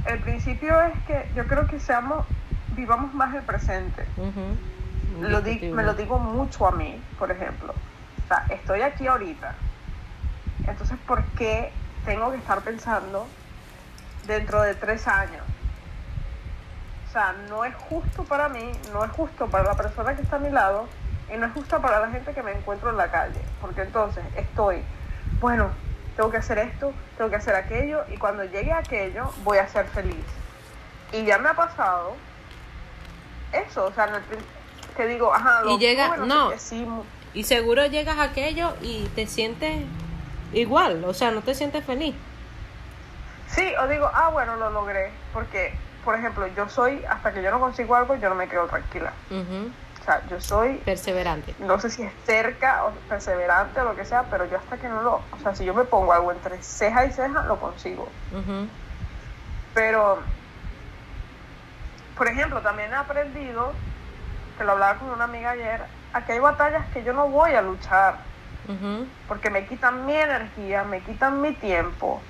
el principio es que yo creo que seamos, vivamos más el presente. Lo di- me lo digo mucho a mí, por ejemplo. O sea, estoy aquí ahorita. Entonces, ¿por qué tengo que estar pensando dentro de tres años? O sea, no es justo para mí, no es justo para la persona que está a mi lado y no es justo para la gente que me encuentro en la calle. Porque entonces estoy, bueno, tengo que hacer esto, tengo que hacer aquello y cuando llegue a aquello voy a ser feliz. Y ya me ha pasado eso, o sea, en el prin- que digo, ajá, Y lo llega- no. sí, Y seguro llegas a aquello y te sientes igual, o sea, no te sientes feliz. Sí, o digo, ah, bueno, lo logré. Porque, por ejemplo, yo soy, hasta que yo no consigo algo, yo no me quedo tranquila. O sea, yo soy, Perseverante. no sé si es cerca o perseverante o lo que sea, pero yo hasta que no lo, o sea, si yo me pongo algo entre ceja y ceja, lo consigo. Pero, por ejemplo, también he aprendido, que lo hablaba con una amiga ayer, a que hay batallas que yo no voy a luchar. porque me quitan mi energía, me quitan mi tiempo.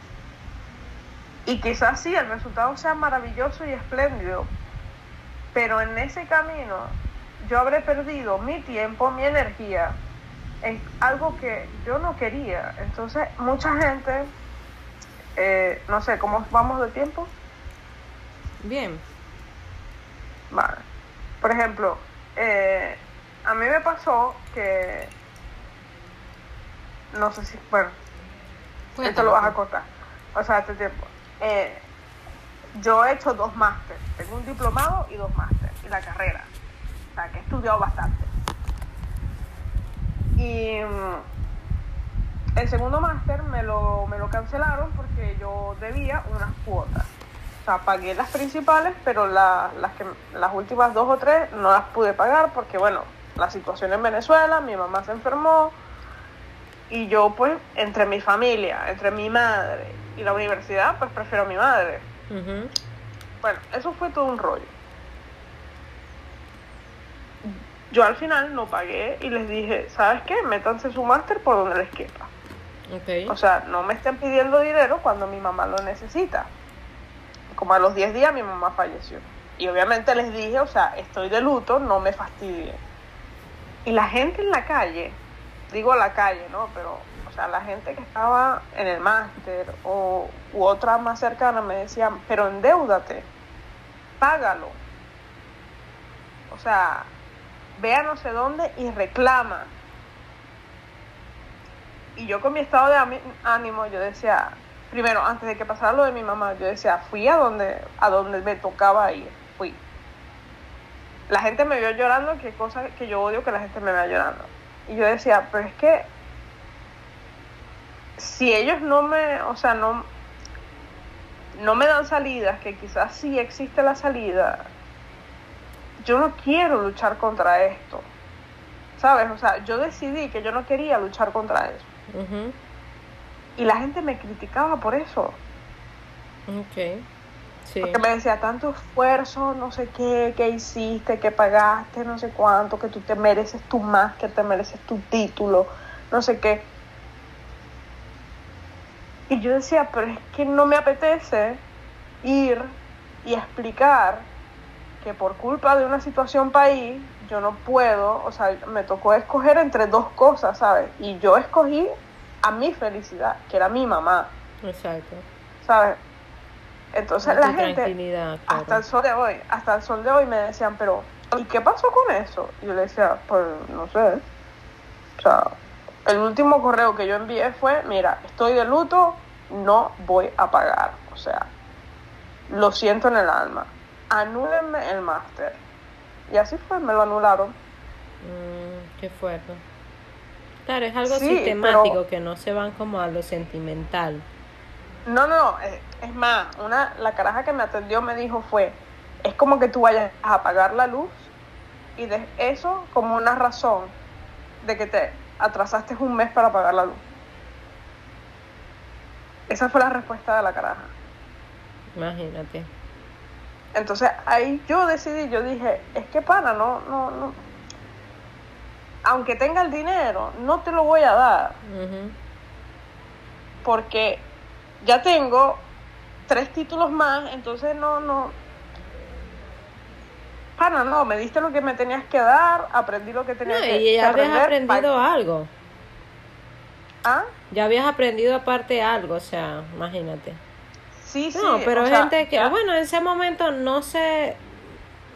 Y quizás sí, el resultado sea maravilloso y espléndido, pero en ese camino yo habré perdido mi tiempo, mi energía en algo que yo no quería. Entonces, mucha gente, eh, no sé, ¿cómo vamos de tiempo? Bien. Vale. Por ejemplo, eh, a mí me pasó que, no sé si, bueno, Esto lo vas a cortar. O sea, este tiempo. Eh, yo he hecho dos másteres. Tengo un diplomado y dos másteres. Y la carrera. O sea, que he estudiado bastante. Y mm, el segundo máster me lo, me lo cancelaron porque yo debía unas cuotas. O sea, pagué las principales, pero la- las, que, las últimas dos o tres no las pude pagar porque, bueno, la situación en Venezuela, mi mamá se enfermó, Y yo pues entre mi familia, entre mi madre y la universidad, pues prefiero a mi madre. Bueno, eso fue todo un rollo. Yo al final no pagué y les dije, ¿sabes qué? Métanse su máster por donde les quepa. O sea, no me estén pidiendo dinero cuando mi mamá lo necesita. Como a los 10 días mi mamá falleció. Y obviamente les dije, o sea, estoy de luto, no me fastidien. Y la gente en la calle, digo la calle, ¿no? Pero, o sea, la gente que estaba en el máster o u otra más cercana me decían, pero endeúdate, págalo. O sea, ve a no sé dónde y reclama. Y yo con mi estado de ánimo, yo decía, primero, antes de que pasara lo de mi mamá, yo decía, fui a donde, a donde me tocaba ir, fui. La gente me vio llorando, que cosa que yo odio que la gente me vea llorando. Y yo decía, pero es que si ellos no me, o sea, no, no me dan salidas, que quizás sí existe la salida, yo no quiero luchar contra esto. ¿Sabes? O sea, yo decidí que yo no quería luchar contra eso. Y la gente me criticaba por eso. Ok. Sí. Porque me decía tanto esfuerzo, no sé qué, qué hiciste, que pagaste, no sé cuánto, que tú te mereces tu más, que te mereces tu título, no sé qué. Y yo decía, pero es que no me apetece ir y explicar que por culpa de una situación país yo no puedo, o sea, me tocó escoger entre dos cosas, ¿sabes? Y yo escogí a mi felicidad, que era mi mamá, Exacto. ¿sabes? Entonces la gente, claro. hasta el sol de hoy, hasta el sol de hoy me decían, pero ¿y qué pasó con eso? Y yo le decía, pues no sé. O sea, el último correo que yo envié fue, mira, estoy de luto, no voy a pagar. O sea, lo siento en el alma. Anúlenme el máster. Y así fue, me lo anularon. Mm, qué fuerte. Claro, es algo Sí, sistemático pero- que no se van como a lo sentimental. No, no, no, es, es más, una, la caraja que me atendió me dijo fue, es como que tú vayas a apagar la luz y de eso como una razón de que te atrasaste un mes para apagar la luz. Esa fue la respuesta de la caraja. Imagínate. Entonces ahí yo decidí, yo dije, es que pana, no, no, no. Aunque tenga el dinero, no te lo voy a dar. Ujú. porque ya tengo tres títulos más, entonces no, no. Pana, no, me diste lo que me tenías que dar, aprendí lo que tenía No, que, y que ya habías aprender, aprendido pa- algo. ¿Ah? Ya habías aprendido aparte algo, o sea, imagínate. Sí, sí. No, pero sea, gente que, ya- bueno, en ese momento no se,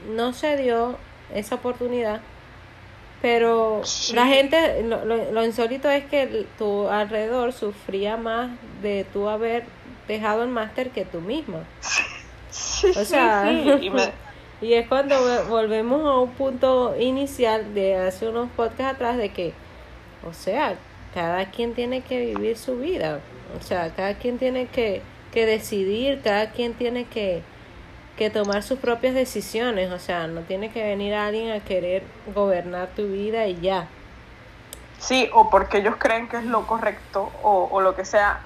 no se dio esa oportunidad, pero Sí. la gente, lo, lo, lo insólito es que tu alrededor sufría más de tú haber dejado el máster que tú misma. Sí, O sea, sí, y me- y es cuando ve- volvemos a un punto inicial de hace unos podcasts atrás de que, o sea, cada quien tiene que vivir su vida, o sea, cada quien tiene que, que decidir, cada quien tiene que, que tomar sus propias decisiones, o sea, no tiene que venir alguien a querer gobernar tu vida y ya. sí, o porque ellos creen que es lo correcto, o, o lo que sea,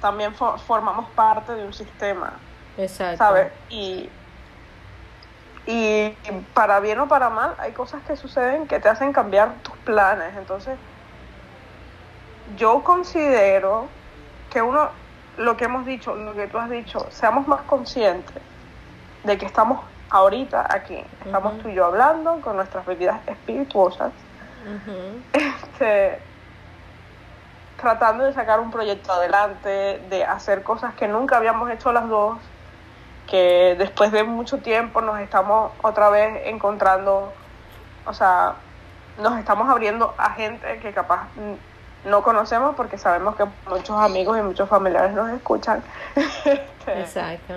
también fo- formamos parte de un sistema. Exacto. ¿sabes? Y, y para bien o para mal, hay cosas que suceden que te hacen cambiar tus planes. Entonces, yo considero que uno, lo que hemos dicho, lo que tú has dicho, seamos más conscientes de que estamos ahorita aquí, estamos tú y yo hablando con nuestras bebidas espirituosas, este, tratando de sacar un proyecto adelante, de hacer cosas que nunca habíamos hecho las dos, que después de mucho tiempo nos estamos otra vez encontrando, o sea, nos estamos abriendo a gente que capaz no conocemos porque sabemos que muchos amigos y muchos familiares nos escuchan. Este, Exacto.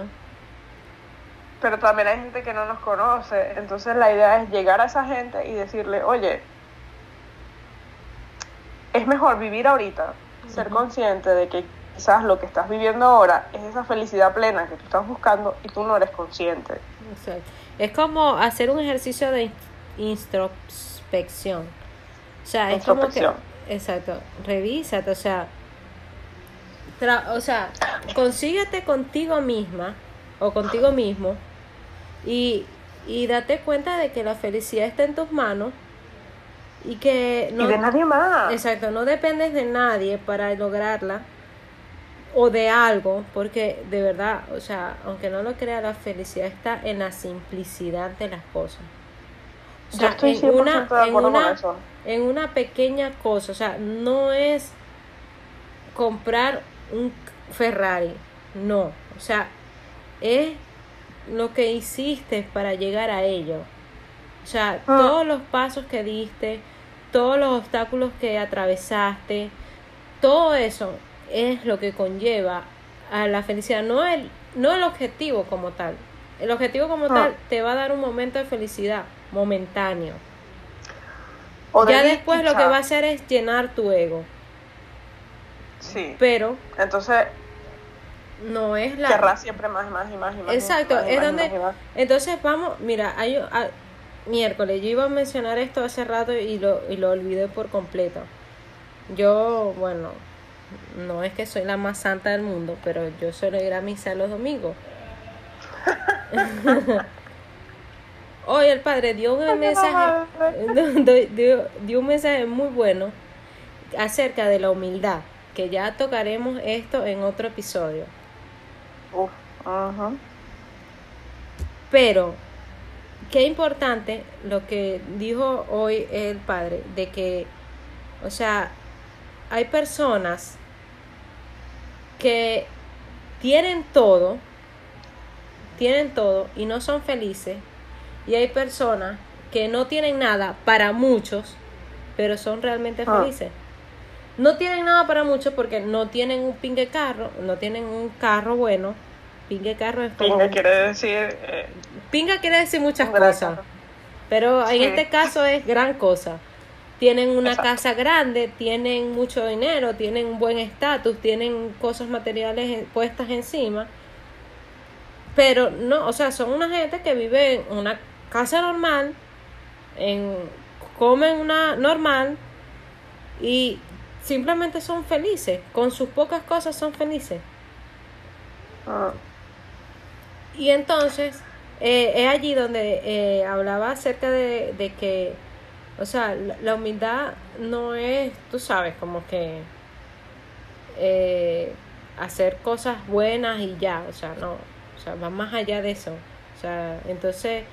pero también hay gente que no nos conoce. Entonces la idea es llegar a esa gente y decirle, oye, es mejor vivir ahorita, ser consciente de que quizás lo que estás viviendo ahora es esa felicidad plena que tú estás buscando y tú no eres consciente. Exacto. Es como hacer un ejercicio de in- introspección. O sea, es como que. Exacto, revísate, o sea, o sea, consíguete contigo misma o contigo mismo y, y date cuenta de que la felicidad está en tus manos y que no... Y de nadie más. Exacto, no dependes de nadie para lograrla o de algo, porque de verdad, o sea, aunque no lo crea, la felicidad está en la simplicidad de las cosas. O sea, Yo estoy en una, en una, en una pequeña cosa, o sea, no es comprar un Ferrari, no, o sea, es lo que hiciste para llegar a ello. O sea, ah. todos los pasos que diste, todos los obstáculos que atravesaste, todo eso es lo que conlleva a la felicidad, no el, no el objetivo como tal. El objetivo como ah. tal te va a dar un momento de felicidad momentáneo. ya después lo que va a hacer es llenar tu ego. Sí. Pero. Entonces. No es la. Querrá siempre más, más y más y más. Exacto, es donde. entonces vamos, mira, hay, miércoles, yo iba a mencionar esto hace rato y lo, y lo olvidé por completo. Yo, bueno, no es que soy la más santa del mundo, pero yo suelo ir a misa los domingos. Hoy el padre dio un mensaje, dio, un mensaje muy bueno acerca de la humildad, que ya tocaremos esto en otro episodio. Pero qué importante lo que dijo hoy el padre, de que, o sea, hay personas que tienen todo, tienen todo y no son felices. Y hay personas que no tienen nada para muchos, pero son realmente ah. felices. No tienen nada para muchos porque no tienen un pingue carro, no tienen un carro bueno. Pingue carro es como... Pingue quiere decir... Eh, pinga quiere decir muchas cosas. Pero en este caso es gran cosa tienen una casa grande, tienen mucho dinero, tienen un buen estatus, tienen cosas materiales puestas encima. Pero no, o sea, son una gente que vive en una casa normal, en, comen una normal y simplemente son felices. Con sus pocas cosas son felices. Ah. Y entonces, eh, es allí donde eh, hablaba acerca de, de que o sea, la, humildad no es, tú sabes, como que eh, hacer cosas buenas y ya, o sea, no, o sea, va más allá de eso. O sea, entonces,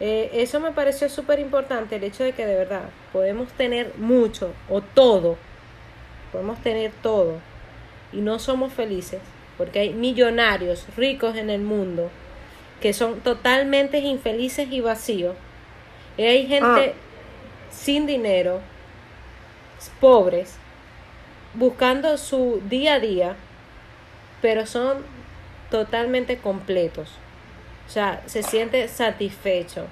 eh, eso me pareció súper importante, el hecho de que de verdad podemos tener mucho o todo, podemos tener todo y no somos felices, porque hay millonarios ricos en el mundo que son totalmente infelices y vacíos. Y hay gente... Ah sin dinero, pobres, buscando su día a día, pero son totalmente completos. O sea, se siente satisfecho.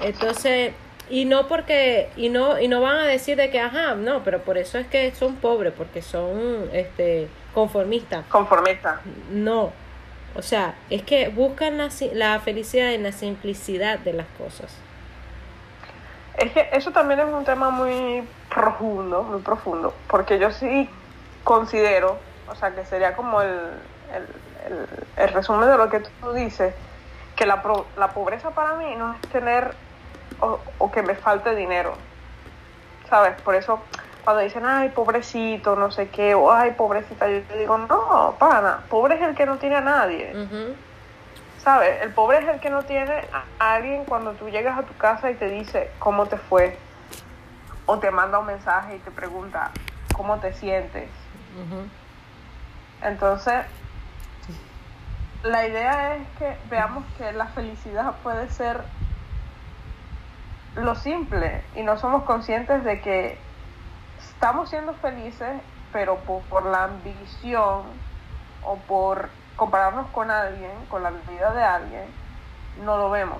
Entonces, y no porque, y no, y no van a decir de que, ajá, no, pero por eso es que son pobres, porque son este conformistas. Conformistas. No. O sea, es que buscan la, la felicidad en la simplicidad de las cosas. Es que eso también es un tema muy profundo, muy profundo, porque yo sí considero, o sea, que sería como el, el, resumen de lo que tú dices, que la, la pobreza para mí no es tener o, o, que me falte dinero, ¿sabes? Por eso cuando dicen, ay, pobrecito, no sé qué, o ay, pobrecita, yo digo, no, pana, pobre es el que no tiene a nadie. ¿sabes? El pobre es el que no tiene a alguien cuando tú llegas a tu casa y te dice cómo te fue. O te manda un mensaje y te pregunta cómo te sientes. Entonces, la idea es que veamos que la felicidad puede ser lo simple y no somos conscientes de que estamos siendo felices, pero por la ambición o por compararnos con alguien, con la vida de alguien, no lo vemos.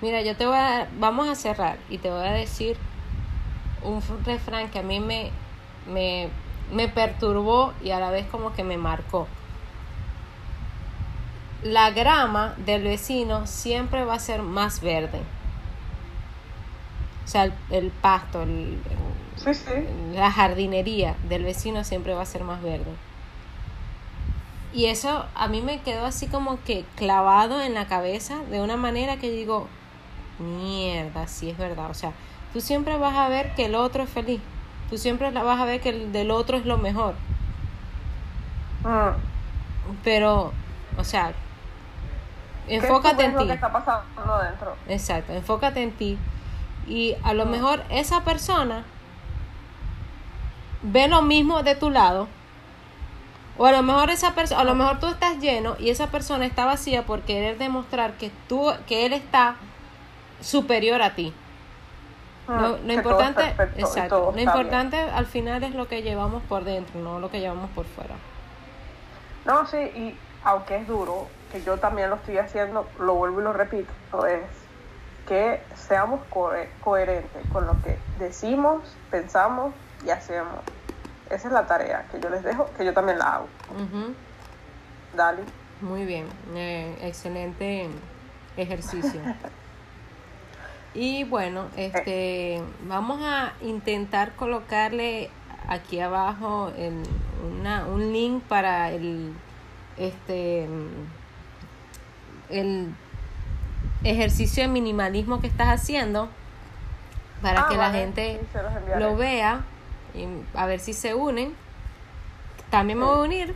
Mira, yo te voy a, vamos a cerrar y te voy a decir un refrán que a mí me, me, me perturbó y a la vez como que me marcó. La grama del vecino siempre va a ser más verde. O sea, el, pasto, Sí, sí. la jardinería del vecino siempre va a ser más verde. Y eso a mí me quedó así como que clavado en la cabeza de una manera que digo, mierda, sí es verdad. O sea, tú siempre vas a ver que el otro es feliz. Tú siempre vas a ver que el del otro es lo mejor. Mm. Pero, o sea, ¿Qué enfócate en lo ti. que está pasando dentro? Exacto, enfócate en ti. Y a lo Mm. mejor esa persona ve lo mismo de tu lado. O a lo mejor esa persona, a lo mejor tú estás lleno y esa persona está vacía por querer demostrar que tú, que él está superior a ti. Lo, Mm, lo importante, perfecto exacto, lo bien. importante al final es lo que llevamos por dentro, no lo que llevamos por fuera. No, sí, y aunque es duro, que yo también lo estoy haciendo, lo vuelvo y lo repito, es que seamos cohe- coherentes con lo que decimos, pensamos y hacemos. Esa es la tarea que yo les dejo, que yo también la hago. Ujú, Dale. Muy bien, eh, excelente ejercicio. Y bueno, este, vamos a intentar colocarle aquí abajo el- una, un link para el, este, el ejercicio de minimalismo que estás haciendo para Ah, que la gente sí, lo vea y a ver si se unen. También me voy a unir.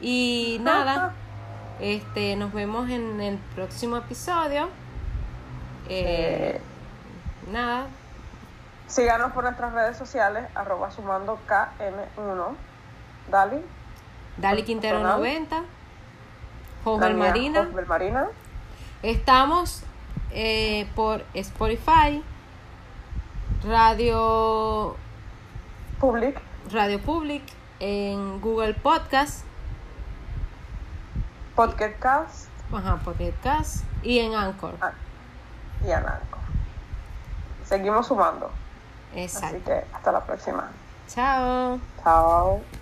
Y nada, este, nos vemos en el próximo episodio. Eh, Eh, nada, síganos por nuestras redes sociales, arroba sumando KM1. Dale. Dali Quintero personal. 90, Mía, Marina. Marina. Estamos eh, por Spotify, Radio, Public. Radio Public, en Google Podcast, Podcast ajá, Podcast y en Anchor. ah, y Ananco. Seguimos sumando. Así Exacto. que hasta la próxima. Chao. Chao.